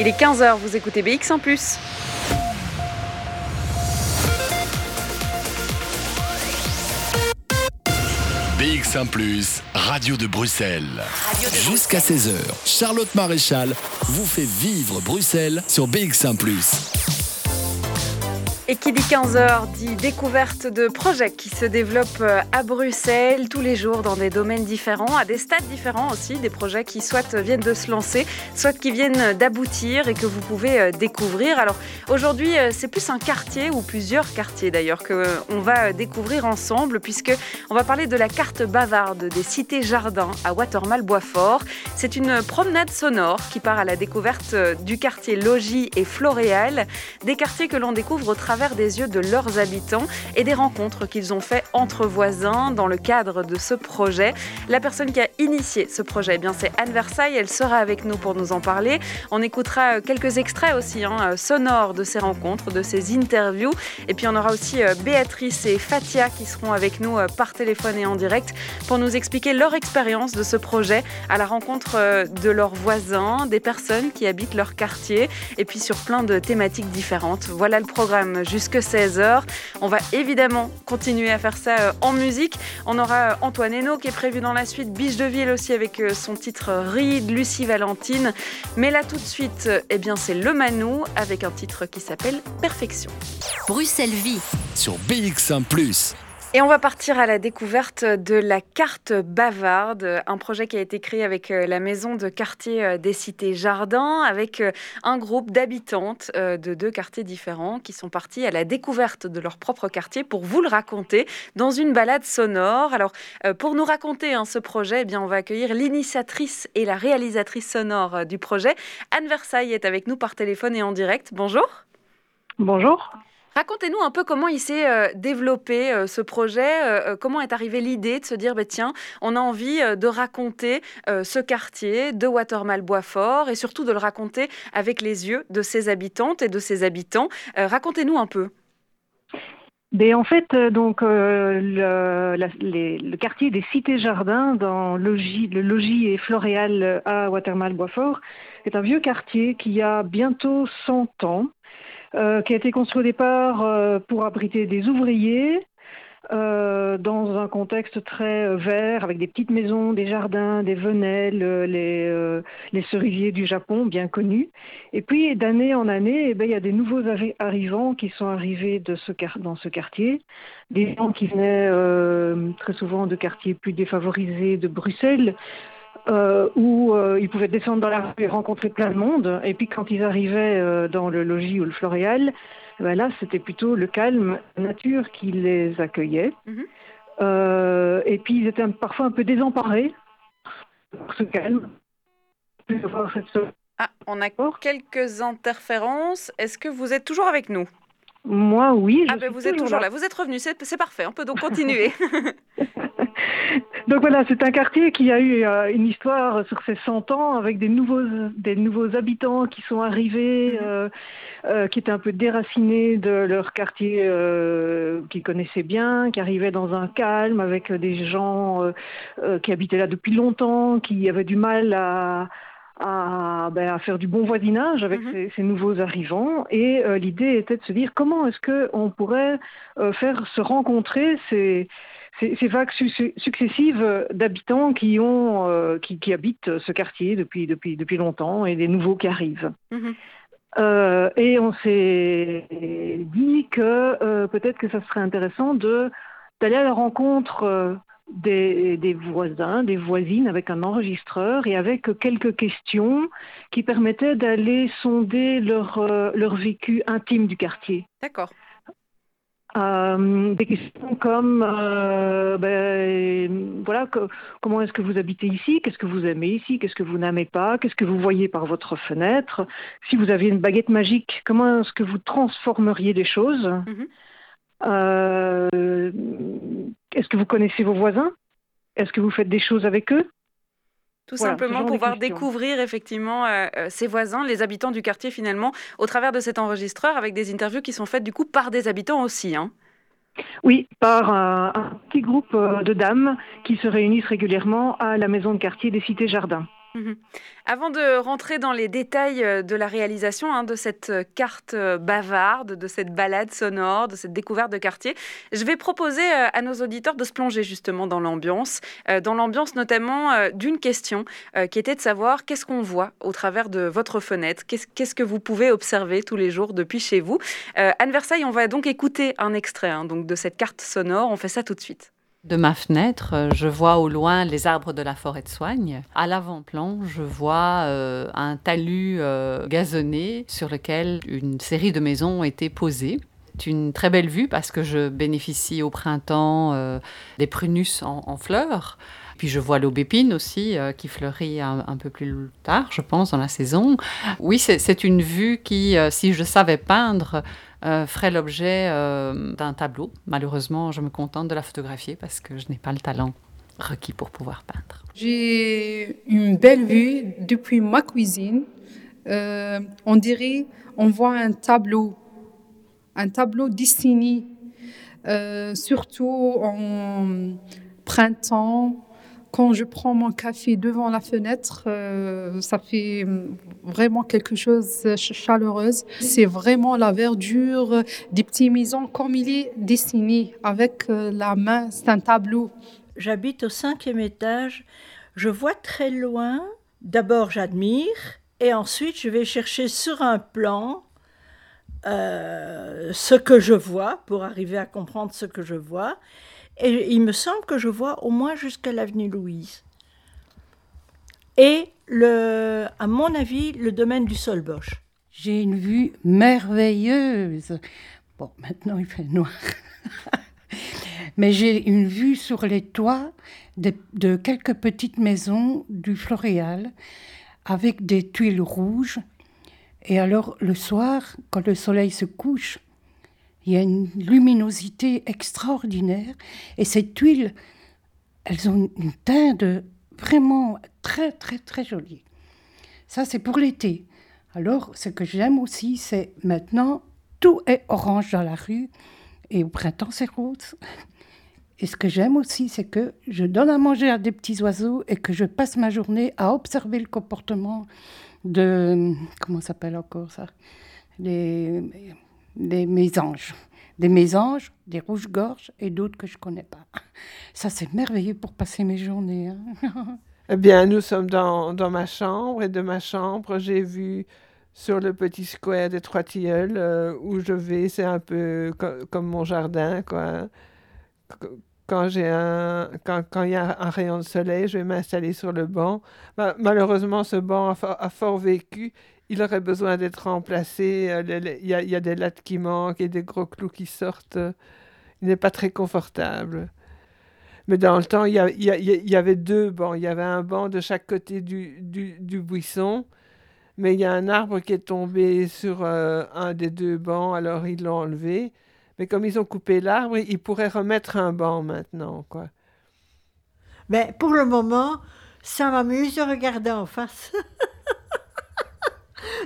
Il est 15h, vous écoutez BX en plus. BX1 ⁇ Radio de Bruxelles. Jusqu'à 16h, Charlotte Maréchal vous fait vivre Bruxelles sur BX1 ⁇ et qui dit 15h dit découverte de projets qui se développent euh, à Bruxelles tous les jours dans des domaines différents, à des stades différents aussi, des projets qui soit viennent de se lancer, soit qui viennent d'aboutir et que vous pouvez euh, découvrir. Alors aujourd'hui, euh, c'est plus un quartier ou plusieurs quartiers d'ailleurs que on va découvrir ensemble puisque on va parler de la carte bavarde des cités jardins à Watermal Boisfort. C'est une promenade sonore qui part à la découverte du quartier Logis et Floréal, des quartiers que l'on découvre au travers des yeux de leurs habitants et des rencontres qu'ils ont fait entre voisins dans le cadre de ce projet. La personne qui a initié ce projet, eh c'est Anne Versailles. Elle sera avec nous pour nous en parler. On écoutera euh, quelques extraits aussi hein, euh, sonores de ces rencontres, de ces interviews. Et puis on aura aussi euh, Béatrice et Fatia qui seront avec nous par téléphone et en direct pour nous expliquer leur expérience de ce projet à la rencontre de leurs voisins, des personnes qui habitent leur quartier et puis sur plein de thématiques différentes. Voilà le programme jusque 16h. On va évidemment continuer à faire ça euh, en musique. On aura euh, Antoine Hainaut qui est prévu dans la suite, Biche de Ville aussi avec euh, son titre Ride, Lucie Valentine. Mais là tout de suite, eh bien c'est Le Manou avec un titre qui s'appelle Perfection. Bruxelles Vie sur BX1 ⁇ et on va partir à la découverte de la carte bavarde, un projet qui a été créé avec euh, la maison de quartier euh, des cités jardins, avec euh, un groupe d'habitantes de deux quartiers différents qui sont partis à la découverte de leur propre quartier pour vous le raconter dans une balade sonore. Alors, pour nous raconter hein, ce projet, eh bien, on va accueillir l'initiatrice et la réalisatrice sonore du projet. Anne Versailles est avec nous par téléphone et en direct. Bonjour. Bonjour. Racontez-nous un peu comment il s'est euh, développé euh, ce projet, euh, comment est arrivée l'idée de se dire bah, tiens, on a envie de raconter ce quartier de Watermal-Boisfort et surtout de le raconter avec les yeux de ses habitantes et de ses habitants. Racontez-nous un peu. Ben, en fait, donc le, quartier des Cités Jardins dans le logis, le logis et Floréal à Watermal-Boisfort est un vieux quartier qui a bientôt 100 ans. Euh, qui a été construit au départ euh, pour abriter des ouvriers. Euh, dans un contexte très vert, avec des petites maisons, des jardins, des venelles, les, les, cerisiers du Japon, bien connus. Et puis, d'année en année, eh ben, il y a des nouveaux arrivants qui sont arrivés de ce, dans ce quartier. Des gens qui venaient très souvent de quartiers plus défavorisés de Bruxelles, euh, où euh, ils pouvaient descendre dans la rue et rencontrer plein de monde. Et puis quand ils arrivaient euh, dans le logis ou le floréal, eh ben là c'était plutôt le calme, la nature qui les accueillait. Mhm. et puis ils étaient parfois un peu désemparés pour ce calme. Ah, on a quelques interférences. Est-ce que vous êtes toujours avec nous? Moi, oui. ah, ben vous êtes toujours là. Vous êtes revenu, c'est parfait. On peut donc continuer. Donc voilà, c'est un quartier qui a eu euh, une histoire sur ses 100 ans avec des nouveaux, des nouveaux habitants qui sont arrivés, mhm. euh, euh, qui étaient un peu déracinés de leur quartier qu'ils connaissaient bien, qui arrivaient dans un calme avec des gens qui habitaient là depuis longtemps, qui avaient du mal à, à, ben, faire du bon voisinage avec mhm. ces, ces, nouveaux arrivants. Et l'idée était de se dire comment est-ce qu'on pourrait faire se rencontrer ces ces, vagues successives d'habitants qui ont euh, qui, habitent ce quartier depuis depuis depuis longtemps et des nouveaux qui arrivent. Mhm. Euh, et on s'est dit que euh, peut-être que ça serait intéressant d'aller à la rencontre des, des, voisins, des voisines avec un enregistreur et avec quelques questions qui permettaient d'aller sonder leur, leur vécu intime du quartier. D'accord. Euh, des questions comme euh, ben, voilà comment est-ce que vous habitez ici? Qu'est-ce que vous aimez ici? Qu'est-ce que vous n'aimez pas? Qu'est-ce que vous voyez par votre fenêtre? Si vous aviez une baguette magique comment est-ce que vous transformeriez les choses? Mm-hmm. euh, est-ce que vous connaissez vos voisins? Est-ce que vous faites des choses avec eux? Tout simplement pouvoir découvrir effectivement euh, euh, ses voisins, les habitants du quartier finalement, au travers de cet enregistreur avec des interviews qui sont faites du coup par des habitants aussi. Hein. Oui, par un, petit groupe euh, de dames qui se réunissent régulièrement à la maison de quartier des Cités Jardins. Mhm. Avant de rentrer dans les détails euh, de la réalisation hein, de cette euh, carte euh, bavarde, de cette balade sonore, de cette découverte de quartier, je vais proposer à nos auditeurs de se plonger justement dans l'ambiance, dans l'ambiance notamment d'une question qui était de savoir qu'est-ce qu'on voit au travers de votre fenêtre, qu'est-ce que vous pouvez observer tous les jours depuis chez vous. Anne Versailles, on va donc écouter un extrait hein, donc de cette carte sonore, on fait ça tout de suite. De ma fenêtre, euh, je vois au loin les arbres de la forêt de soigne. À l'avant-plan, je vois euh, un talus euh, gazonné sur lequel une série de maisons ont été posées. C'est une très belle vue parce que je bénéficie au printemps des prunus en, fleurs. Puis je vois l'aubépine aussi qui fleurit un, un, peu plus tard, je pense, dans la saison. Oui, c'est une vue qui, si je savais peindre, euh, ferait l'objet euh, d'un tableau. Malheureusement, je me contente de la photographier parce que je n'ai pas le talent requis pour pouvoir peindre. J'ai une belle vue depuis ma cuisine. Euh, on dirait, on voit un tableau, un tableau dessiné, surtout en printemps, quand je prends mon café devant la fenêtre, euh, ça fait vraiment quelque chose de chaleureuse. C'est vraiment la verdure des petits maisons comme il est dessiné avec euh, la main. C'est un tableau. J'habite au cinquième étage. Je vois très loin. D'abord, j'admire et ensuite, je vais chercher sur un plan euh, ce que je vois pour arriver à comprendre ce que je vois. Et il me semble que je vois au moins jusqu'à l'avenue Louise. Et, à mon avis, le domaine du Solbosch. J'ai une vue merveilleuse. Bon, maintenant il fait noir. Mais j'ai une vue sur les toits de, de, quelques petites maisons du Floréal avec des tuiles rouges. Et alors le soir, quand le soleil se couche, il y a une luminosité extraordinaire. Et ces tuiles, elles ont une teinte vraiment très, très, très jolie. Ça, c'est pour l'été. Alors, ce que j'aime aussi, c'est maintenant, tout est orange dans la rue. Et au printemps, c'est rose. Et ce que j'aime aussi, c'est que je donne à manger à des petits oiseaux et que je passe ma journée à observer le comportement de... Comment s'appelle encore ça? Les des mésanges. Des mésanges, des rouges-gorges et d'autres que je ne connais pas. Ça, c'est merveilleux pour passer mes journées. Hein. eh bien, nous sommes dans, dans, ma chambre et de ma chambre, j'ai vu sur le petit square des Trois Tilleuls euh, où je vais, c'est un peu comme mon jardin, quoi. Quand j'ai un, quand, quand il y a un rayon de soleil, je vais m'installer sur le banc. malheureusement, ce banc a, a fort vécu il aurait besoin d'être remplacé. Euh, il y, a des lattes qui manquent et des gros clous qui sortent. Il n'est pas très confortable. Mais dans le temps, il y, avait deux bancs. Il y avait un banc de chaque côté du, buisson. Mais il y a un arbre qui est tombé sur euh, un des deux bancs, alors ils l'ont enlevé. Mais comme ils ont coupé l'arbre, ils pourraient remettre un banc maintenant, quoi. Mais pour le moment, ça m'amuse de regarder en face.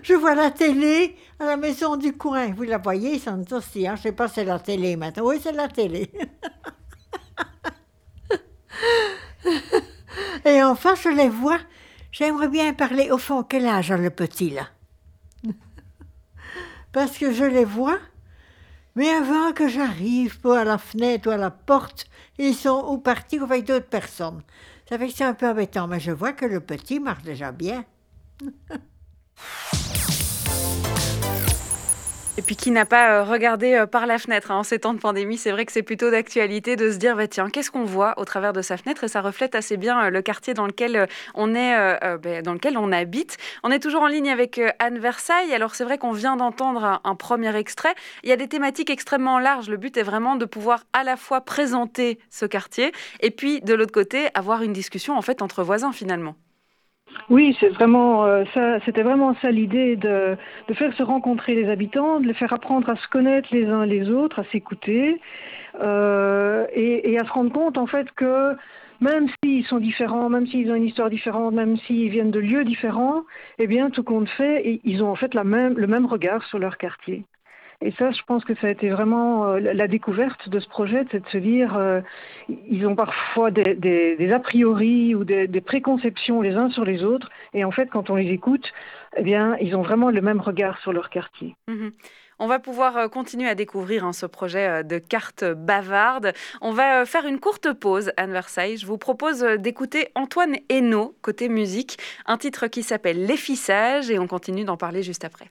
je vois la télé à la maison du coin. Vous la voyez, ça aussi, hein? je ne sais pas si c'est la télé maintenant. Oui, c'est la télé. Et enfin, je les vois. J'aimerais bien parler au fond, quel âge a le petit là? Parce que je les vois, mais avant que j'arrive à la fenêtre ou à la porte, ils sont ou partis ou avec d'autres personnes. Ça fait que c'est un peu embêtant, mais je vois que le petit marche déjà bien. Et puis qui n'a pas euh, regardé euh, par la fenêtre hein, en ces temps de pandémie, c'est vrai que c'est plutôt d'actualité de se dire bah, tiens qu'est-ce qu'on voit au travers de sa fenêtre? Et ça reflète assez bien euh, le quartier dans lequel on est, bah, dans lequel on habite. On est toujours en ligne avec Anne Versailles. Alors c'est vrai qu'on vient d'entendre un, premier extrait. Il y a des thématiques extrêmement larges. Le but est vraiment de pouvoir à la fois présenter ce quartier et puis de l'autre côté avoir une discussion en fait entre voisins finalement. Oui, c'est vraiment euh, ça. C'était vraiment ça l'idée de, faire se rencontrer les habitants, de les faire apprendre à se connaître les uns les autres, à s'écouter euh, et, et, à se rendre compte en fait que même s'ils sont différents, même s'ils ont une histoire différente, même s'ils viennent de lieux différents, eh bien tout compte fait, ils ont en fait la même, le même regard sur leur quartier. Et ça, je pense que ça a été vraiment euh, la découverte de ce projet, c'est de se dire, euh, ils ont parfois des, a priori ou des, préconceptions les uns sur les autres, et en fait, quand on les écoute, eh bien, ils ont vraiment le même regard sur leur quartier. Mhm. On va pouvoir euh, continuer à découvrir hein, ce projet de carte bavarde. On va faire une courte pause, Anne Versailles. Je vous propose d'écouter Antoine Hainaut, côté musique, un titre qui s'appelle L'effissage, et on continue d'en parler juste après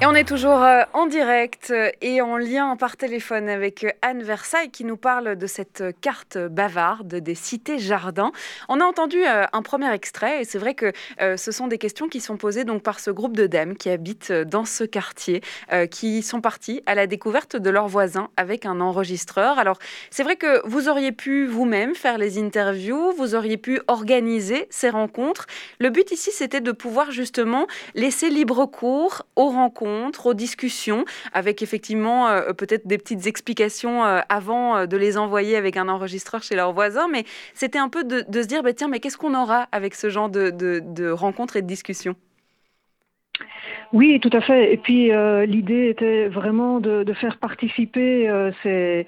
Et on est toujours euh, en direct euh, et en lien par téléphone avec euh, Anne Versailles qui nous parle de cette carte bavarde des cités-jardins. On a entendu un premier extrait et c'est vrai que ce sont des questions qui sont posées donc par ce groupe de dames qui habitent dans ce quartier, qui sont parties à la découverte de leurs voisins avec un enregistreur. Alors c'est vrai que vous auriez pu vous-même faire les interviews, vous auriez pu organiser ces rencontres. Le but ici c'était de pouvoir justement laisser libre cours aux rencontres aux discussions, avec effectivement euh, peut-être des petites explications euh, avant euh, de les envoyer avec un enregistreur chez leurs voisins. Mais c'était un peu de, se dire, bah, tiens, mais qu'est-ce qu'on aura avec ce genre de, de rencontres et de discussions? Oui, tout à fait. Et puis euh, l'idée était vraiment de, faire participer euh, ces,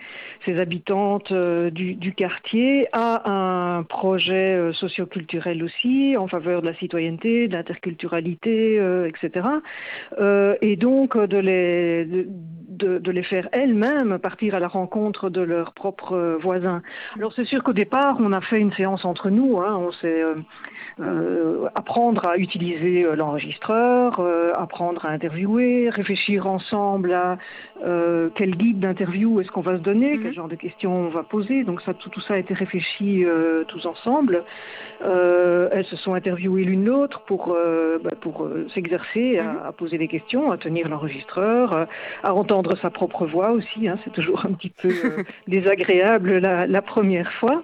habitantes euh, du, quartier à un projet socioculturel aussi en faveur de la citoyenneté, de l'interculturalité, etc. et donc de les, de, les faire elles-mêmes partir à la rencontre de leurs propres voisins. Alors c'est sûr qu'au départ, on a fait une séance entre nous. Hein, on s'est apprendre à utiliser l'enregistreur, apprendre à interviewer, réfléchir ensemble à euh, quel guide d'interview est-ce qu'on va se donner, quel mhm. genre de questions on va poser. Donc ça, tout, ça a été réfléchi euh, tous ensemble. Euh, elles se sont interviewées l'une l'autre pour, bah, pour s'exercer mhm. à, poser des questions, à tenir l'enregistreur, à entendre sa propre voix aussi. Hein. c'est toujours un petit peu désagréable la, la première fois.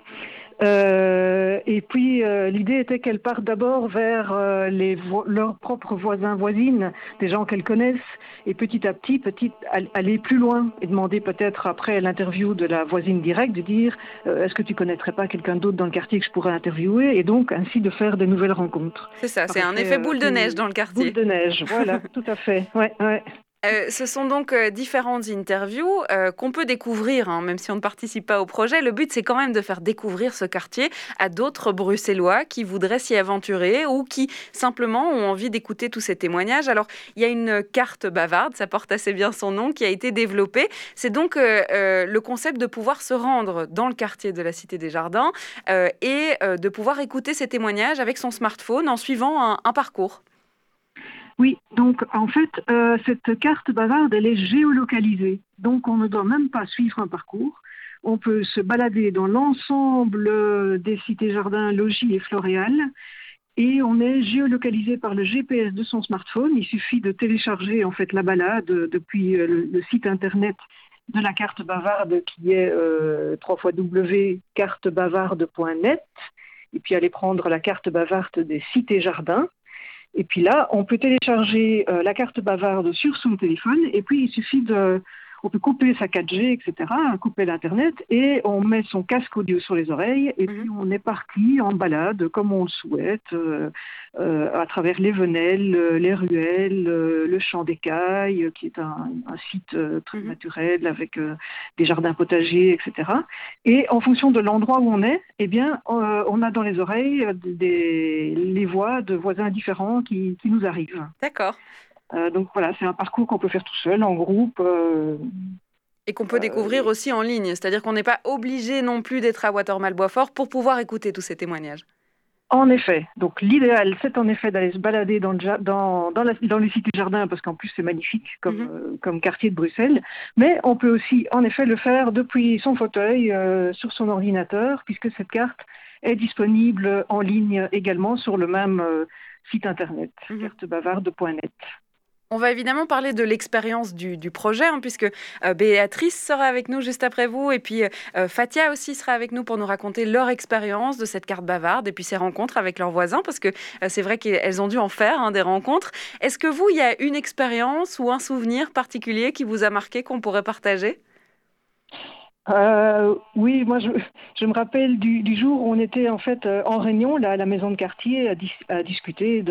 Euh, et puis euh, l'idée était qu'elle parte d'abord vers euh, les leurs propres voisins, voisines, des gens qu'elles connaissent, et petit à petit, petit, aller plus loin et demander peut-être après l'interview de la voisine directe de dire est-ce que tu connaîtrais pas quelqu'un d'autre dans le quartier que je pourrais interviewer, et donc ainsi de faire de nouvelles rencontres. C'est ça, c'est un effet boule de neige dans le quartier. Boule de neige, voilà, tout à fait. Ouais, ouais. Euh, ce sont donc euh, différentes interviews euh, qu'on peut découvrir, hein, même si on ne participe pas au projet. Le but, c'est quand même de faire découvrir ce quartier à d'autres Bruxellois qui voudraient s'y aventurer ou qui simplement ont envie d'écouter tous ces témoignages. Alors, il y a une carte bavarde, ça porte assez bien son nom, qui a été développée. C'est donc le concept de pouvoir se rendre dans le quartier de la Cité des Jardins et de pouvoir écouter ces témoignages avec son smartphone en suivant un parcours. Oui, donc en fait, euh, cette carte bavarde, elle est géolocalisée. Donc on ne doit même pas suivre un parcours. On peut se balader dans l'ensemble des cités-jardins, logis et floréales. Et on est géolocalisé par le GPS de son smartphone. Il suffit de télécharger en fait la balade depuis euh, le, site internet de la carte bavarde qui est euh, www.cartebavarde.net et puis aller prendre la carte bavarde des cités-jardins et puis là, on peut télécharger euh, la carte bavarde sur son téléphone et puis il suffit de, on peut couper sa 4G, etc., couper l'Internet, et on met son casque audio sur les oreilles, et puis mhm. on est parti en balade, comme on le souhaite, euh, euh, à travers les Venelles, les ruelles, le champ d'écailles, qui est un, site très mhm. naturel, avec des jardins potagers, etc. Et en fonction de l'endroit où on est, eh bien, on a dans les oreilles des, les voix de voisins différents qui, qui nous arrivent. D'accord. Euh, donc voilà, c'est un parcours qu'on peut faire tout seul, en groupe. Euh, et qu'on peut découvrir euh, aussi en ligne, c'est-à-dire qu'on n'est pas obligé non plus d'être à Watermal-Boisfort pour pouvoir écouter tous ces témoignages. En effet, donc l'idéal, c'est en effet d'aller se balader dans, le, dans, dans, dans les cités jardins, parce qu'en plus c'est magnifique comme, mhm. comme quartier de Bruxelles, mais on peut aussi en effet le faire depuis son fauteuil, sur son ordinateur, puisque cette carte est disponible en ligne également sur le même site internet, mmh. cartebavarde.net. On va évidemment parler de l'expérience du, projet, hein, puisque euh, Béatrice sera avec nous juste après vous, et puis euh, Fatia aussi sera avec nous pour nous raconter leur expérience de cette carte bavarde, et puis ses rencontres avec leurs voisins, parce que euh, c'est vrai qu'elles ont dû en faire hein, des rencontres. Est-ce que vous, il y a une expérience ou un souvenir particulier qui vous a marqué, qu'on pourrait partager? Oui, moi je, me rappelle du, jour où on était en fait en réunion là, à la maison de quartier à, discuter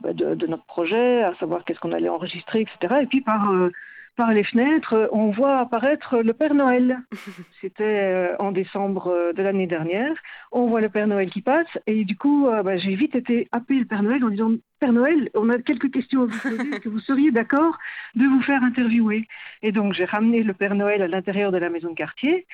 bah, de, de, notre projet, à savoir qu'est-ce qu'on allait enregistrer, etc. Et puis par par les fenêtres, on voit apparaître le Père Noël. C'était euh, en décembre euh, de l'année dernière. On voit le Père Noël qui passe et du coup, euh, bah, j'ai vite été appelé le Père Noël en disant Père Noël, on a quelques questions à vous poser. Est-ce que vous seriez d'accord de vous faire interviewer Et donc, j'ai ramené le Père Noël à l'intérieur de la maison de quartier.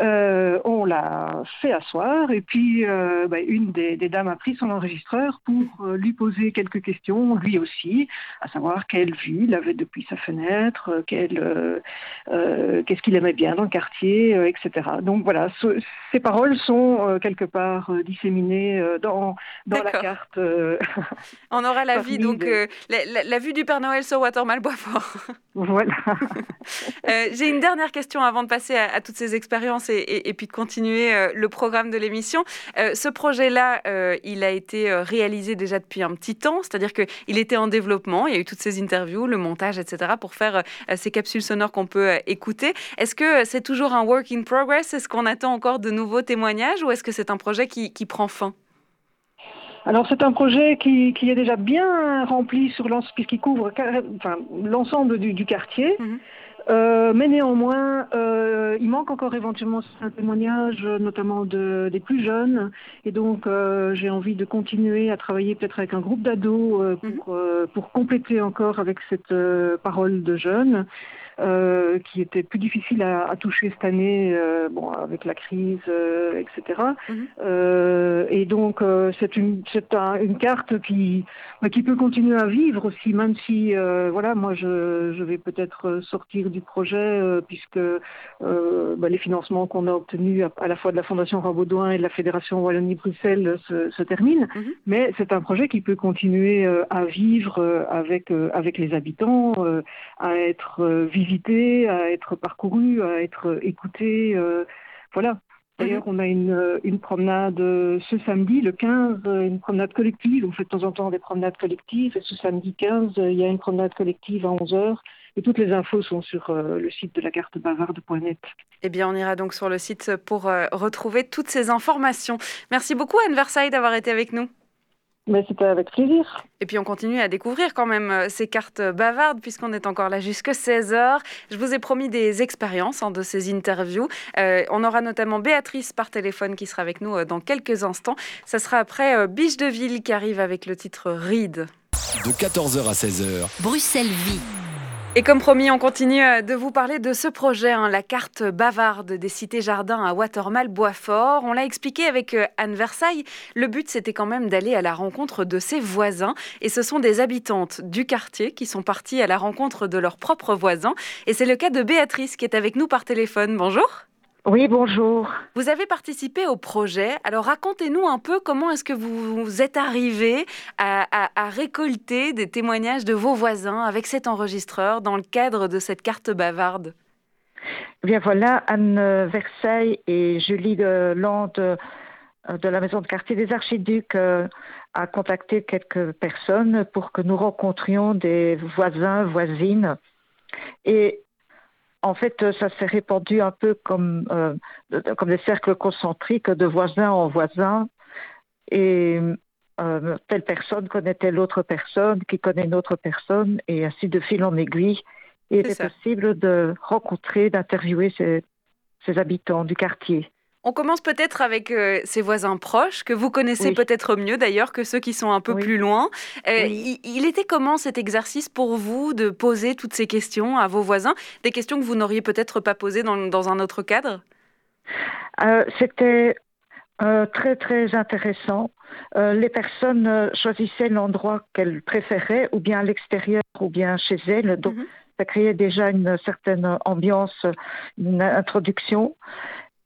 Euh, on l'a fait asseoir et puis euh, bah, une des, dames a pris son enregistreur pour euh, lui poser quelques questions, lui aussi, à savoir quelle vue il avait depuis sa fenêtre, qu'est-ce qu'il aimait bien dans le quartier, etc. Donc voilà, ces paroles sont quelque part disséminées dans, dans la carte. aura la vie, donc la, vue du Père Noël sur Watermal Boisfort. voilà. J'ai une dernière question avant de passer à toutes ces expériences et, puis de continuer euh, le programme de l'émission. Euh, ce projet-là, euh, il a été réalisé déjà depuis un petit temps, c'est-à-dire qu'il était en développement, il y a eu toutes ces interviews, le montage, etc., pour faire ces capsules sonores qu'on peut écouter. Est-ce que c'est toujours un work in progress? Est-ce qu'on attend encore de nouveaux témoignages ou est-ce que c'est un projet qui, prend fin? Alors c'est un projet qui, est déjà bien rempli sur puisqu'il couvre l'ensemble du, quartier. Mhm. Euh, mais néanmoins, euh, il manque encore éventuellement un témoignage, notamment de, des plus jeunes. Et donc, euh, j'ai envie de continuer à travailler peut-être avec un groupe d'ados pour, mhm. pour compléter encore avec cette parole de jeunes. Euh, qui était plus difficile à, à toucher cette année, euh, bon, avec la crise, euh, etc. Mhm. et donc, c'est une, c'est une carte qui, bah, qui peut continuer à vivre aussi, même si, voilà, moi, je, je vais peut-être sortir du projet puisque bah, les financements qu'on a obtenus à, la fois de la Fondation Rabaudouin et de la Fédération Wallonie-Bruxelles se, se, terminent. Mhm. Mais c'est un projet qui peut continuer à vivre avec, avec les habitants, à être visité à être parcouru, à être écouté. Euh, voilà. D'ailleurs, mhm. on a une, une, promenade euh, ce samedi, le 15, euh, une promenade collective. On fait de temps en temps des promenades collectives. Et ce samedi 15, il y a une promenade collective à 11h. Et toutes les infos sont sur le site de la carte bavarde.net. Eh bien, on ira donc sur le site pour retrouver toutes ces informations. Merci beaucoup, Anne Versailles, d'avoir été avec nous. Mais c'était avec plaisir. Et puis on continue à découvrir quand même euh, ces cartes bavardes puisqu'on est encore là jusque 16h. Je vous ai promis des expériences hein, de ces interviews. Euh, on aura notamment Béatrice par téléphone qui sera avec nous euh, dans quelques instants. Ça sera après Biche de Ville qui arrive avec le titre Ride. De 14h à 16h. Bruxelles vit. Et comme promis, on continue euh, de vous parler de ce projet, hein, la carte bavarde des cités-jardins à Watermal Boisfort. On l'a expliqué avec euh, Anne Versailles. Le but, c'était quand même d'aller à la rencontre de ses voisins. Et ce sont des habitantes du quartier qui sont parties à la rencontre de leurs propres voisins. Et c'est le cas de Béatrice qui est avec nous par téléphone. Bonjour. Oui, bonjour. Vous avez participé au projet. Alors racontez-nous un peu comment est-ce que vous êtes arrivé à, récolter des témoignages de vos voisins avec cet enregistreur dans le cadre de cette carte bavarde. Eh bien voilà, Anne Versailles et Julie Land euh, de la maison de quartier des Archiducs euh, a contacté quelques personnes pour que nous rencontrions des voisins, voisines. Et en fait, euh, ça s'est répandu un peu comme, euh, comme des cercles concentriques de voisin en voisin. Et euh, telle personne connaît telle autre personne qui connaît une autre personne, et ainsi de fil en aiguille. il est, possible de rencontrer, d'interviewer ces habitants du quartier. On commence peut-être avec euh, ses voisins proches, que vous connaissez peut-être mieux d'ailleurs que ceux qui sont un peu plus loin. Euh, il, était comment cet exercice pour vous de poser toutes ces questions à vos voisins? Des questions que vous n'auriez peut-être pas posées dans, un autre cadre? Euh, C'était très très intéressant. les personnes choisissaient l'endroit qu'elles préféraient, ou bien à l'extérieur, ou bien chez elles. Donc, mhm. ça créait déjà une certaine ambiance, une introduction.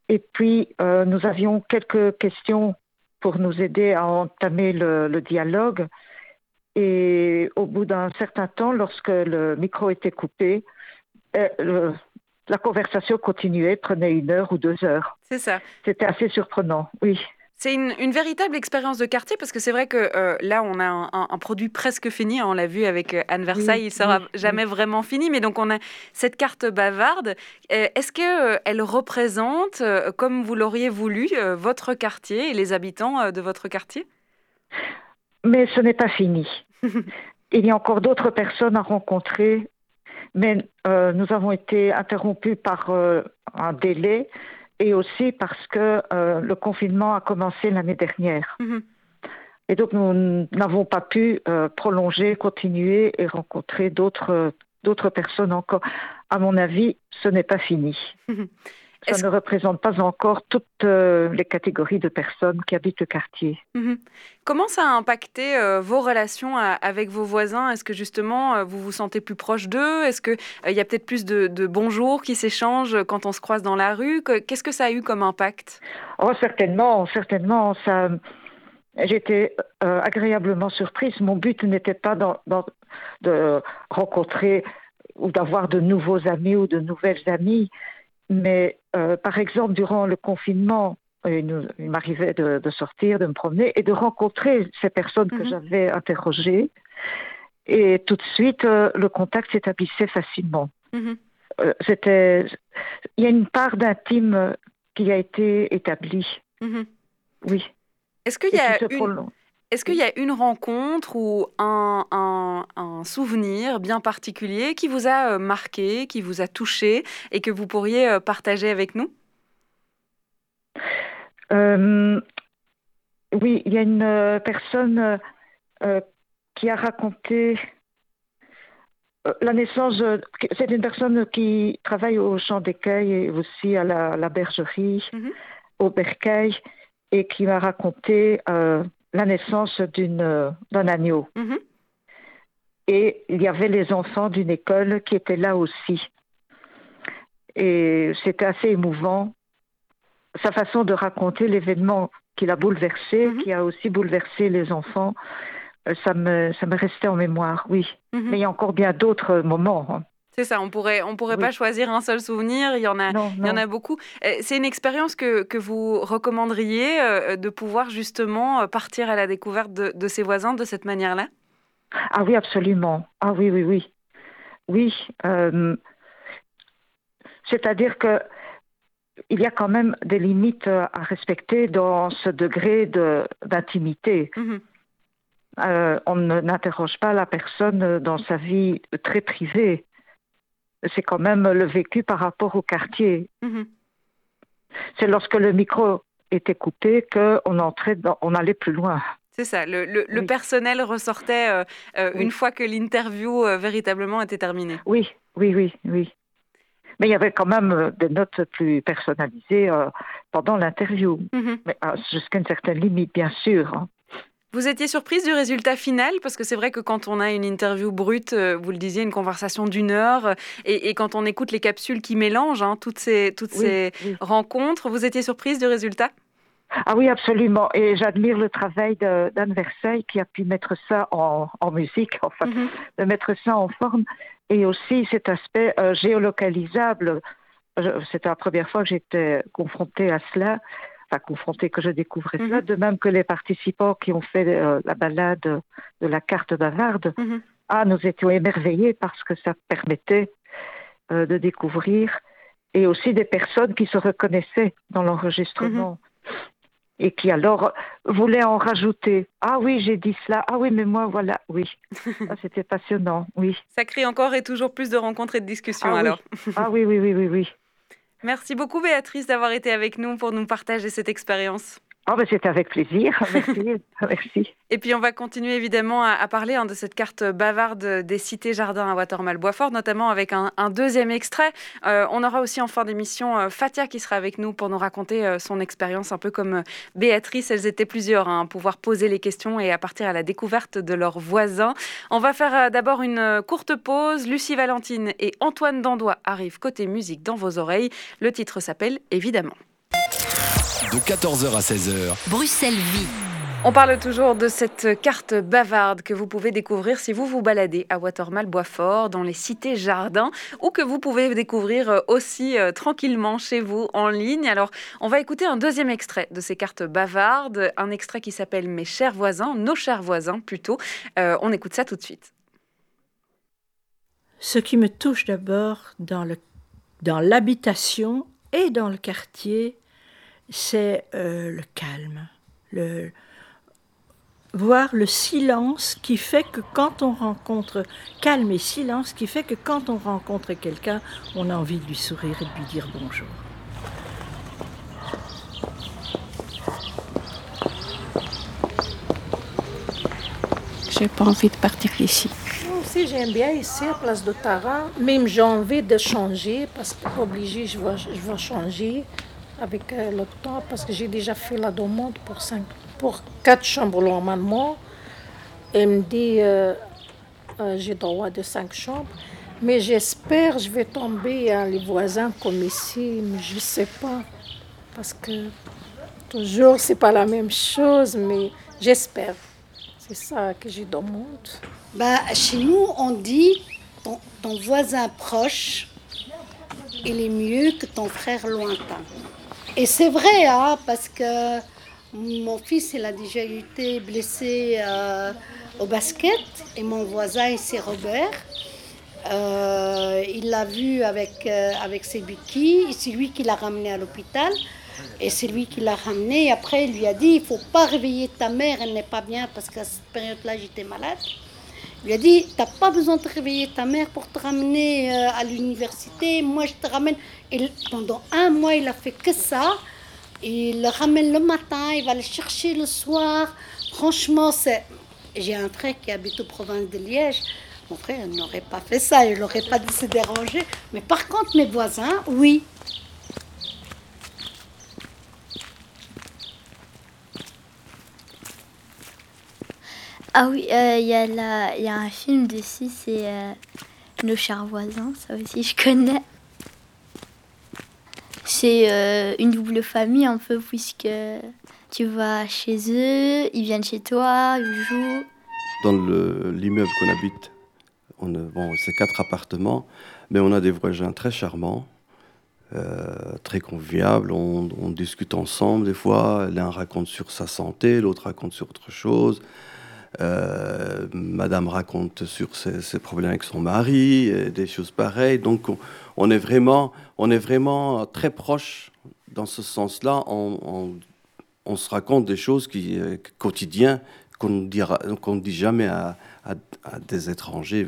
Et puis, euh, nous avions quelques questions pour nous aider à entamer le, dialogue. Et au bout d'un certain temps, lorsque le micro était coupé, euh, la conversation continuait, prenait une heure ou deux heures. C'est ça. C'était assez surprenant, oui. C'est une, véritable expérience de quartier parce que c'est vrai que euh, là, on a un, produit presque fini. On l'a vu avec euh, Anne Versailles, il ne sera jamais vraiment fini. Mais donc, on a cette carte bavarde. Euh, est-ce qu'elle représente, comme vous l'auriez voulu, votre quartier et les habitants de votre quartier? Mais ce n'est pas fini. il y a encore d'autres personnes à rencontrer. Mais nous avons été interrompus par un délai et aussi parce que euh, le confinement a commencé l'année dernière. Mhm. Et donc nous n'avons pas pu euh, prolonger, continuer et rencontrer d'autres d'autres personnes encore. À mon avis, ce n'est pas fini. Mhm. Ça ne représente pas encore toutes euh, les catégories de personnes qui habitent le quartier. Mhm. Comment ça a impacté euh, vos relations avec vos voisins? Est-ce que justement euh, vous vous sentez plus proche d'eux? Est-ce qu'il il y a peut-être plus de, bonjours qui s'échangent quand on se croise dans la rue? Qu'est-ce que ça a eu comme impact? Oh, certainement, certainement. Ça, J'étais agréablement surprise. Mon but n'était pas de rencontrer ou d'avoir de nouveaux amis ou de nouvelles amies. Mais euh, par exemple, durant le confinement, il, m'arrivait de, sortir, de me promener et de rencontrer ces personnes que mhm. j'avais interrogées. Et tout de suite, euh, le contact s'établissait facilement. Mhm. Euh, c'était, il y a une part d'intime qui a été établie. Mhm. Oui. Est-ce qu'il y a une... Est-ce qu'il y a une rencontre ou un, souvenir bien particulier qui vous a euh, marqué, qui vous a touché et que vous pourriez euh, partager avec nous? Euh, Oui, il y a une personne qui a raconté la naissance. C'est une personne qui travaille au champ d'écueil et aussi à la, bergerie, mhm. au bercail, et qui m'a raconté la naissance d'une, d'un agneau. Mhm. Et il y avait les enfants d'une école qui étaient là aussi. Et c'était assez émouvant. Sa façon de raconter l'événement qui l'a bouleversé, mhm. qui a aussi bouleversé les enfants, euh, ça me, ça me restait en mémoire, oui. Mhm. Mais il y a encore bien d'autres moments. C'est ça, on pourrait, on pourrait pas choisir un seul souvenir, il y en a, il y en a beaucoup. Euh, c'est une expérience que, que, vous recommanderiez euh, de pouvoir justement euh, partir à la découverte de, ses voisins de cette manière-là? Ah oui, absolument. Ah oui, oui, oui. Oui. C'est-à-dire que il y a quand même des limites à respecter dans ce degré d'intimité. Mmh on n'interroge pas la personne dans sa vie très privée c'est quand même le vécu par rapport au quartier. Mhm. C'est lorsque le micro était coupé qu'on entrait dans, on allait plus loin. C'est ça, le, personnel ressortait euh, euh, une fois que l'interview euh, véritablement était terminée. Oui, oui, oui, oui. Mais il y avait quand même des notes plus personnalisées pendant l'interview, mhm. jusqu'à une certaine limite, bien sûr. Hein. Vous étiez surprise du résultat final? Parce que c'est vrai que quand on a une interview brute, euh, vous le disiez, une conversation d'une heure, euh, et, quand on écoute les capsules qui mélangent hein, toutes ces, toutes ces rencontres, vous étiez surprise du résultat? Ah oui, absolument. Et j'admire le travail d'Anne Versailles qui a pu mettre ça en, musique, enfin, mhm. de mettre ça en forme. Et aussi cet aspect euh, géolocalisable. C'était la première fois que j'étais confrontée à cela enfin confronté que je découvrais cela, mhm. de même que les participants qui ont fait euh, la balade de la carte bavarde. Mhm. Ah, nous étions émerveillés parce que ça permettait euh, de découvrir et aussi des personnes qui se reconnaissaient dans l'enregistrement. Mhm. Et qui alors voulaient en rajouter. Ah oui, j'ai dit cela. Ah oui, mais moi, voilà. Oui. Ah, c'était passionnant. Oui. Ça crée encore et toujours plus de rencontres et de discussions ah alors. ah oui, oui, oui, oui, oui. Merci beaucoup Béatrice d'avoir été avec nous pour nous partager cette expérience. Oh ben c'est avec plaisir, merci, Et puis on va continuer évidemment à, parler hein, de cette carte bavarde des cités jardins à Watermal-Boisfort, notamment avec un, deuxième extrait. Euh, on aura aussi en fin d'émission euh, Fatia qui sera avec nous pour nous raconter euh, son expérience, un peu comme Béatrice. Elles étaient plusieurs hein, pouvoir poser les questions et à partir à la découverte de leurs voisins. On va faire d'abord une courte pause. Lucie Valentine et Antoine Dandois arrivent côté musique dans vos oreilles. Le titre s'appelle Évidemment de 14h à 16h. Bruxelles vit. On parle toujours de cette carte bavarde que vous pouvez découvrir si vous vous baladez à Watermal Boisfort, dans les cités jardins, ou que vous pouvez découvrir euh, aussi euh, tranquillement chez vous en ligne. Alors, on va écouter un deuxième extrait de ces cartes bavardes, un extrait qui s'appelle Mes chers voisins, nos chers voisins plutôt. Euh, on écoute ça tout de suite. Ce qui me touche d'abord dans le dans l'habitation et dans le quartier, c'est le calme, le, voir le silence qui fait que quand on rencontre, calme et silence qui fait que quand on rencontre quelqu'un, on a envie de lui sourire et de lui dire bonjour. J'ai pas envie de partir d'ici. Moi aussi, j'aime bien ici, à Place de Tara. Même j'ai envie de changer parce que obligé, je vais, je vais changer avec euh, le temps parce que j'ai déjà fait la demande pour cinq pour quatre chambres normalement. Elle me dit euh, euh, j'ai droit de cinq chambres. Mais j'espère je vais tomber à les voisins comme ici, mais je ne sais pas. Parce que toujours, c'est pas la même chose, mais j'espère. C'est ça que j'ai demande. Bah, chez nous, on dit ton, ton voisin proche, il est mieux que ton frère lointain. Et c'est vrai, hein, parce que mon fils, il a déjà été blessé euh, au basket et mon voisin, c'est Robert. Euh, il l'a vu avec, euh, avec ses béquilles. C'est lui qui l'a ramené à l'hôpital. Et c'est lui qui l'a ramené. Après, il lui a dit, il faut pas réveiller ta mère, elle n'est pas bien parce qu'à cette période-là, j'étais malade. Il a dit, tu n'as pas besoin de réveiller ta mère pour te ramener à l'université. Moi, je te ramène. Et pendant un mois, il a fait que ça. Il le ramène le matin, il va le chercher le soir. Franchement, c'est. J'ai un frère qui habite aux provinces de Liège. Mon frère n'aurait pas fait ça, il n'aurait pas dû se déranger. Mais par contre, mes voisins, oui. Ah oui, euh, il y, y, a un film dessus, c'est euh, Nos chers voisins, ça aussi je connais c'est euh, une double famille un peu puisque tu vas chez eux, ils viennent chez toi, ils jouent. Dans l'immeuble qu'on habite, on bon, c'est quatre appartements, mais on a des voisins très charmants, euh, très conviables, on, on, discute ensemble des fois, l'un raconte sur sa santé, l'autre raconte sur autre chose. Euh, madame raconte sur ses, problèmes avec son mari, des choses pareilles. Donc on, est, vraiment, on est vraiment très proche dans ce sens-là. On, se raconte des choses qui, euh, quotidiennes qu'on ne dit jamais à, à, des étrangers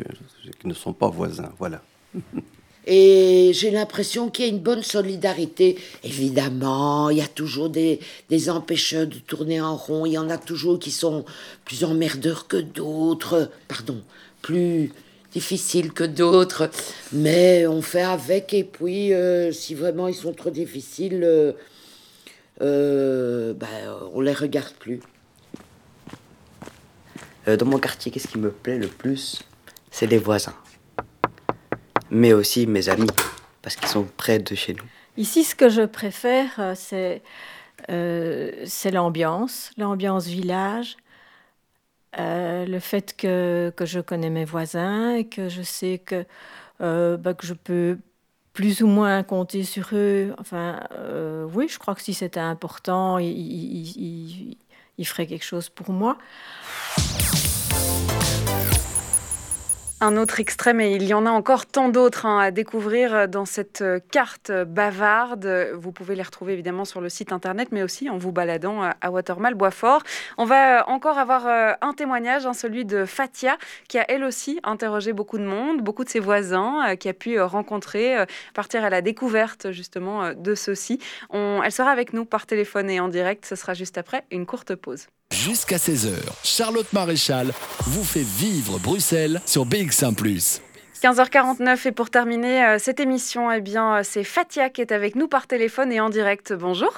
qui ne sont pas voisins. Voilà. Et j'ai l'impression qu'il y a une bonne solidarité. Évidemment, il y a toujours des, des empêcheurs de tourner en rond. Il y en a toujours qui sont plus emmerdeurs que d'autres. Pardon, plus difficiles que d'autres. Mais on fait avec. Et puis, euh, si vraiment ils sont trop difficiles, euh, euh, ben, on les regarde plus. dans mon quartier, qu'est-ce qui me plaît le plus? C'est les voisins mais aussi mes amis, parce qu'ils sont près de chez nous. Ici, ce que je préfère, euh, c'est euh, l'ambiance, l'ambiance village, euh, le fait que, que, je connais mes voisins et que je sais que, bah, que je peux plus ou moins compter sur eux. Enfin, oui, je crois que si c'était important, ils il, il, ferait quelque chose pour moi. Un autre extrême, et il y en a encore tant d'autres hein, à découvrir dans cette carte bavarde. Vous pouvez les retrouver évidemment sur le site internet, mais aussi en vous baladant à Watermal, Boisfort. On va encore avoir euh, un témoignage, hein, celui de Fatia, qui a elle aussi interrogé beaucoup de monde, beaucoup de ses voisins, euh, qui a pu euh, rencontrer, partir à la découverte justement de ceci. Elle sera avec nous par téléphone et en direct. Ce sera juste après une courte pause. Jusqu'à 16h, Charlotte Maréchal vous fait vivre Bruxelles sur BX1 ⁇ 15h49 et pour terminer euh, cette émission, eh bien, c'est Fatia qui est avec nous par téléphone et en direct. Bonjour.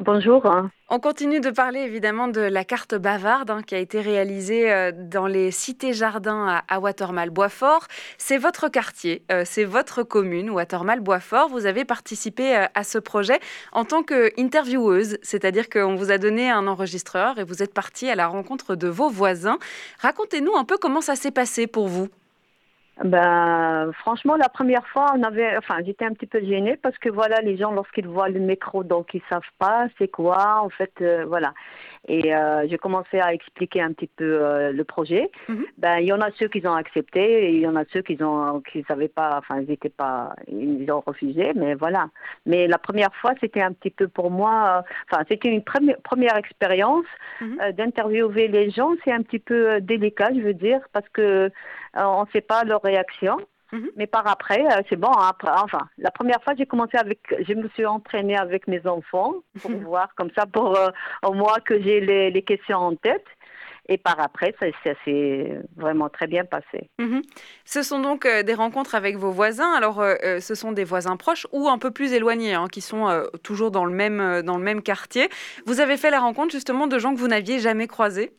Bonjour. On continue de parler évidemment de la carte bavarde hein, qui a été réalisée euh, dans les cités-jardins à, Watermal-Boisfort. C'est votre quartier, euh, c'est votre commune, Watermal-Boisfort. Vous avez participé euh, à ce projet en tant qu'intervieweuse, c'est-à-dire qu'on vous a donné un enregistreur et vous êtes parti à la rencontre de vos voisins. Racontez-nous un peu comment ça s'est passé pour vous. Ben, franchement, la première fois, on avait, enfin, j'étais un petit peu gênée parce que voilà, les gens, lorsqu'ils voient le micro, donc ils savent pas c'est quoi, en fait, euh, voilà. Et euh, j'ai commencé à expliquer un petit peu euh, le projet. Mhm. Ben, il y en a ceux qui ont accepté et il y en a ceux qui ont, qui savaient pas, enfin, ils étaient pas, ils ont refusé, mais voilà. Mais la première fois, c'était un petit peu pour moi, enfin, c'était une première, première expérience mhm. d'interviewer les gens. C'est un petit peu délicat, je veux dire, parce que on ne sait pas leur réaction. Mhm. Mais par après, euh, c'est bon. Après, enfin, la première fois, j'ai commencé avec, je me suis entraînée avec mes enfants pour mhm. voir comme ça, pour euh, au moins que j'ai les, les, questions en tête. Et par après, ça, s'est vraiment très bien passé. Mhm. Ce sont donc euh, des rencontres avec vos voisins. Alors, ce sont des voisins proches ou un peu plus éloignés, hein, qui sont toujours dans le, même, dans le même quartier. Vous avez fait la rencontre justement de gens que vous n'aviez jamais croisés?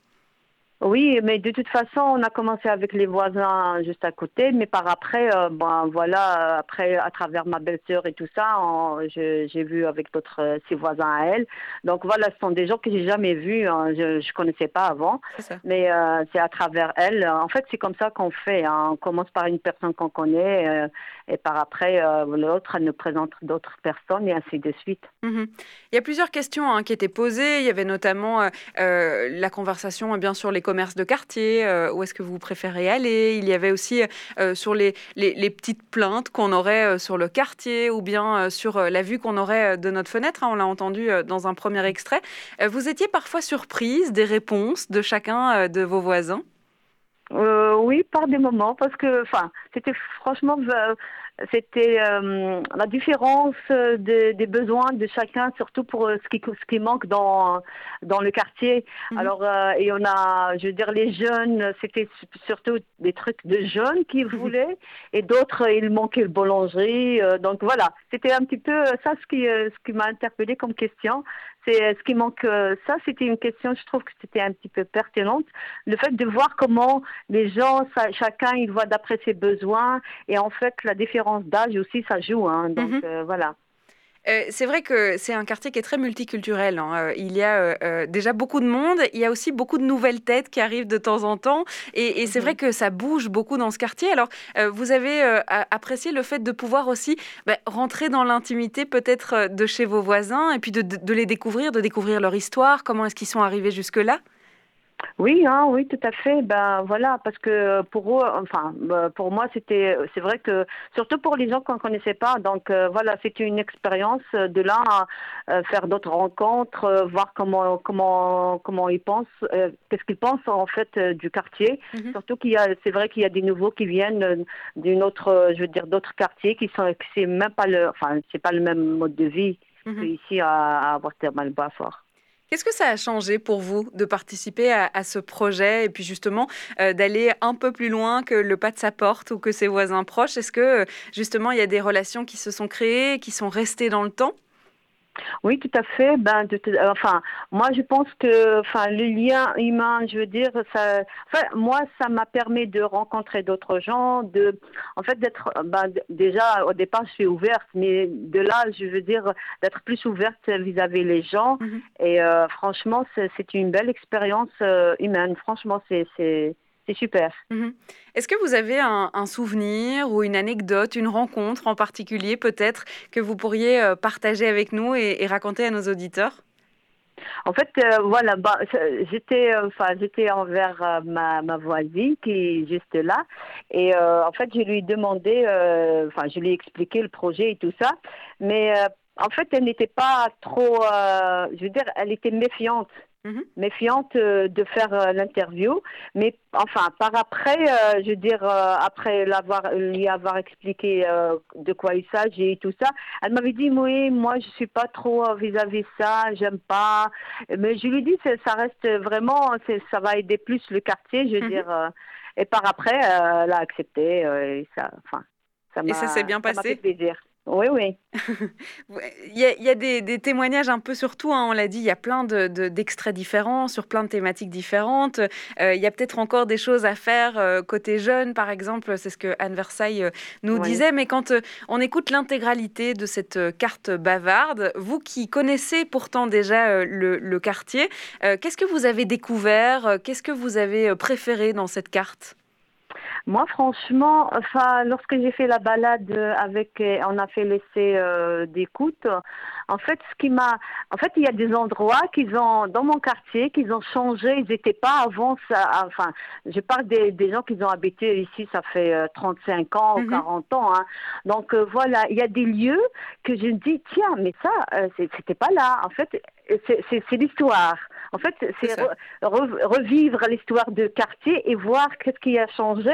Oui, mais de toute façon, on a commencé avec les voisins juste à côté, mais par après, euh, bon, voilà, après, à travers ma belle-sœur et tout ça, j'ai vu avec d'autres, euh, ses voisins à elle. Donc voilà, ce sont des gens que j'ai jamais vus, hein, je, connaissais pas avant, mais euh, c'est à travers elle. En fait, c'est comme ça qu'on fait. Hein. On commence par une personne qu'on connaît, et par après, l'autre, elle nous présente d'autres personnes et ainsi de suite. Mhm. Il y a plusieurs questions hein, qui étaient posées. Il y avait notamment la conversation, bien sûr, les commerce de quartier, euh, où est-ce que vous préférez aller. Il y avait aussi euh, sur les, les, petites plaintes qu'on aurait euh, sur le quartier ou bien sur la vue qu'on aurait de notre fenêtre. Hein, on l'a entendu dans un premier extrait. vous étiez parfois surprise des réponses de chacun de vos voisins? Oui, par des moments, parce que, enfin, c'était franchement c'était euh, la différence des besoins de chacun, surtout pour euh, ce qui, ce qui manque dans, dans le quartier. Mhm. Alors, euh, et on a, je veux dire, les jeunes, c'était surtout des trucs de jeunes qui mhm. voulaient, et d'autres, il manquait le boulangerie. donc voilà, c'était un petit peu ça ce qui, ce qui m'a interpellé comme question. C'est ce qui manque. ça, c'était une question, je trouve que c'était un petit peu pertinente. Le fait de voir comment les gens, chacun, il voit d'après ses besoins, et en fait, la différence d'âge aussi, ça joue. Hein, donc mhm. euh, voilà. Euh, c'est vrai que c'est un quartier qui est très multiculturel. Hein. Euh, il y a déjà beaucoup de monde, il y a aussi beaucoup de nouvelles têtes qui arrivent de temps en temps, et, c'est vrai mhm. que ça bouge beaucoup dans ce quartier. Alors, vous avez apprécié le fait de pouvoir aussi bah, rentrer dans l'intimité peut-être de chez vos voisins, et puis de, de les découvrir, de découvrir leur histoire, comment est-ce qu'ils sont arrivés jusque-là? Oui, hein, oui, tout à fait. Ben voilà, parce que pour eux, enfin, ben, pour moi, c'était, c'est vrai que surtout pour les gens qu'on ne connaissait pas. Donc euh, voilà, c'était une expérience de là à euh, faire d'autres rencontres, euh, voir comment comment comment ils pensent, qu'est-ce qu'ils pensent en fait du quartier. Mhm. Surtout qu'il y a, c'est vrai qu'il y a des nouveaux qui viennent d'une autre, je veux dire, d'autres quartiers qui sont, c'est même pas le, enfin, c'est pas le même mode de vie mhm. qu'ici à, à Watermal-Boisfort. Qu'est-ce que ça a changé pour vous de participer à, ce projet et puis justement euh, d'aller un peu plus loin que le pas de sa porte ou que ses voisins proches? Est-ce que justement il y a des relations qui se sont créées, qui sont restées dans le temps? Oui, tout à fait. Ben, euh, enfin, moi, je pense que, enfin, le lien humain, je veux dire, ça, enfin, moi, ça m'a permis de rencontrer d'autres gens, de, en fait, d'être, ben, déjà, au départ, je suis ouverte, mais de là, je veux dire, d'être plus ouverte vis-à-vis les gens. Mm-hmm. Et euh, franchement, c'est une belle expérience euh, humaine. Franchement, c'est c'est super. Mhm. Est-ce que vous avez un, souvenir ou une anecdote, une rencontre en particulier peut-être que vous pourriez euh, partager avec nous et, raconter à nos auditeurs? En fait, euh, voilà, bah, j'étais, euh, enfin, j'étais envers ma, ma, voisine qui est juste là, et en fait, je lui ai demandé, enfin, je lui ai expliqué le projet et tout ça, mais en fait, elle n'était pas trop, je veux dire, elle était méfiante. Mhm. méfiante euh, de faire euh, l'interview. Mais enfin, par après, euh, je veux dire, après l'avoir, lui avoir expliqué de quoi il s'agit et tout ça, elle m'avait dit, oui, moi, je suis pas trop vis-à-vis ça, j'aime pas. Mais je lui dis, ça reste vraiment, ça va aider plus le quartier, je veux mhm. dire. et par après, elle a accepté. et ça, enfin, ça et ça s'est bien passé? plaisir. Oui, oui. il y a, des, témoignages un peu sur tout, hein, on l'a dit, il y a plein d'extraits différents, sur plein de thématiques différentes. Euh, il y a peut-être encore des choses à faire euh, côté jeune, par exemple, c'est ce que Anne Versailles euh, nous disait, mais quand on écoute l'intégralité de cette carte bavarde, vous qui connaissez pourtant déjà le quartier, qu'est-ce que vous avez découvert Qu'est-ce que vous avez préféré dans cette carte? Moi, franchement, enfin, lorsque j'ai fait la balade avec, on a fait l'essai euh, d'écoute. En fait, ce qui m'a, en fait, il y a des endroits qu'ils ont dans mon quartier qu'ils ont changé. Ils n'étaient pas avant. Ça, enfin, je parle des, gens qui ont habité ici. Ça fait 35 euh, ans ou 40 mhm. ans. Hein. Donc euh, voilà, il y a des lieux que je me dis tiens, mais ça, c'était pas là. En fait, c'est l'histoire. En fait, c'est revivre l'histoire de quartier et voir qu'est-ce qui a changé.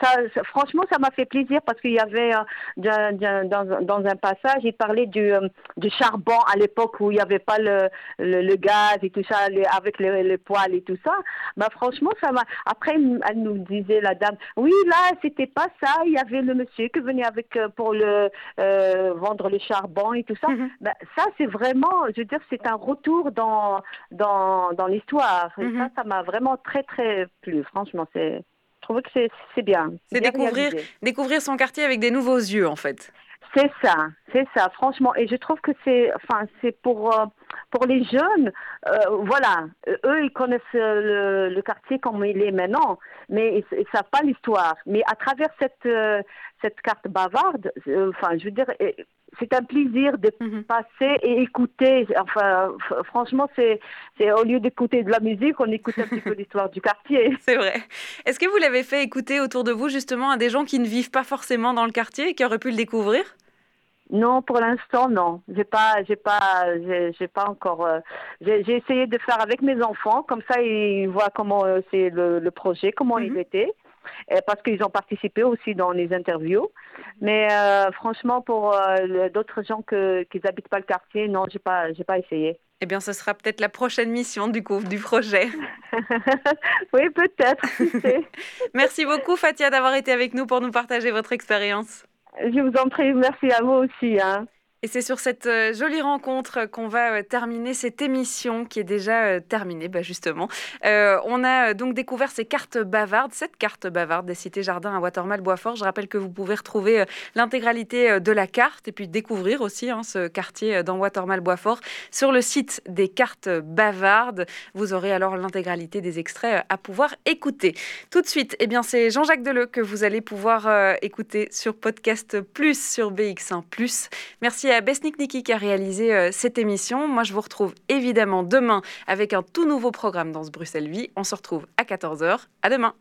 Ça, franchement, ça m'a fait plaisir parce qu'il y avait euh, dans, un passage, il parlait du, euh, du charbon à l'époque où il n'y avait pas le, le, gaz et tout ça, avec les, poils et tout ça. Bah, franchement, ça m'a. Après, elle nous disait la dame, oui, là, c'était pas ça. Il y avait le monsieur qui venait avec euh, pour le vendre le charbon et tout ça. Bah, ça, c'est vraiment, je veux dire, c'est un retour dans dans, dans l'histoire. Mm-hmm. ça, ça m'a vraiment très très plu. Franchement, c'est je trouve que c'est bien. C'est découvrir, découvrir son quartier avec des nouveaux yeux, en fait. C'est ça, c'est ça, franchement. Et je trouve que c'est, enfin, c'est pour euh, pour les jeunes, euh, voilà, eux ils connaissent le, le, quartier comme il est maintenant, mais ils, ne savent pas l'histoire. Mais à travers cette euh, cette carte bavarde, enfin, je veux dire, c'est un plaisir de mhm. passer et écouter. Enfin, franchement, c'est, c'est au lieu d'écouter de la musique, on écoute un petit peu l'histoire du quartier. C'est vrai. Est-ce que vous l'avez fait écouter autour de vous justement à des gens qui ne vivent pas forcément dans le quartier et qui auraient pu le découvrir? Non, pour l'instant, non. J'ai pas, j'ai pas, j'ai, pas encore. Euh, j'ai, essayé de faire avec mes enfants, comme ça ils voient comment euh, c'est le, projet, comment il mhm. était parce qu'ils ont participé aussi dans les interviews. Mais euh, franchement, pour euh, d'autres gens que, qui n'habitent pas le quartier, non, j'ai pas, j'ai pas essayé. Eh bien, ce sera peut-être la prochaine mission du coup du projet. oui, peut-être. merci beaucoup, Fatia, d'avoir été avec nous pour nous partager votre expérience. Je vous en prie, merci à vous aussi. Hein. Et c'est sur cette euh, jolie rencontre qu'on va euh, terminer cette émission qui est déjà euh, terminée, bah justement. on a donc découvert ces cartes bavardes, cette carte bavarde des cités jardins à Watermal-Boisfort. Je rappelle que vous pouvez retrouver l'intégralité de la carte et puis découvrir aussi hein, ce quartier dans Watermal-Boisfort sur le site des cartes bavardes. Vous aurez alors l'intégralité des extraits à pouvoir écouter. Tout de suite, eh bien, c'est Jean-Jacques Deleu que vous allez pouvoir écouter sur Podcast Plus sur BX1 Plus. Merci à Besnik Niki qui a réalisé euh, cette émission. Moi, je vous retrouve évidemment demain avec un tout nouveau programme dans ce Bruxelles Vie. On se retrouve à 14h. À demain.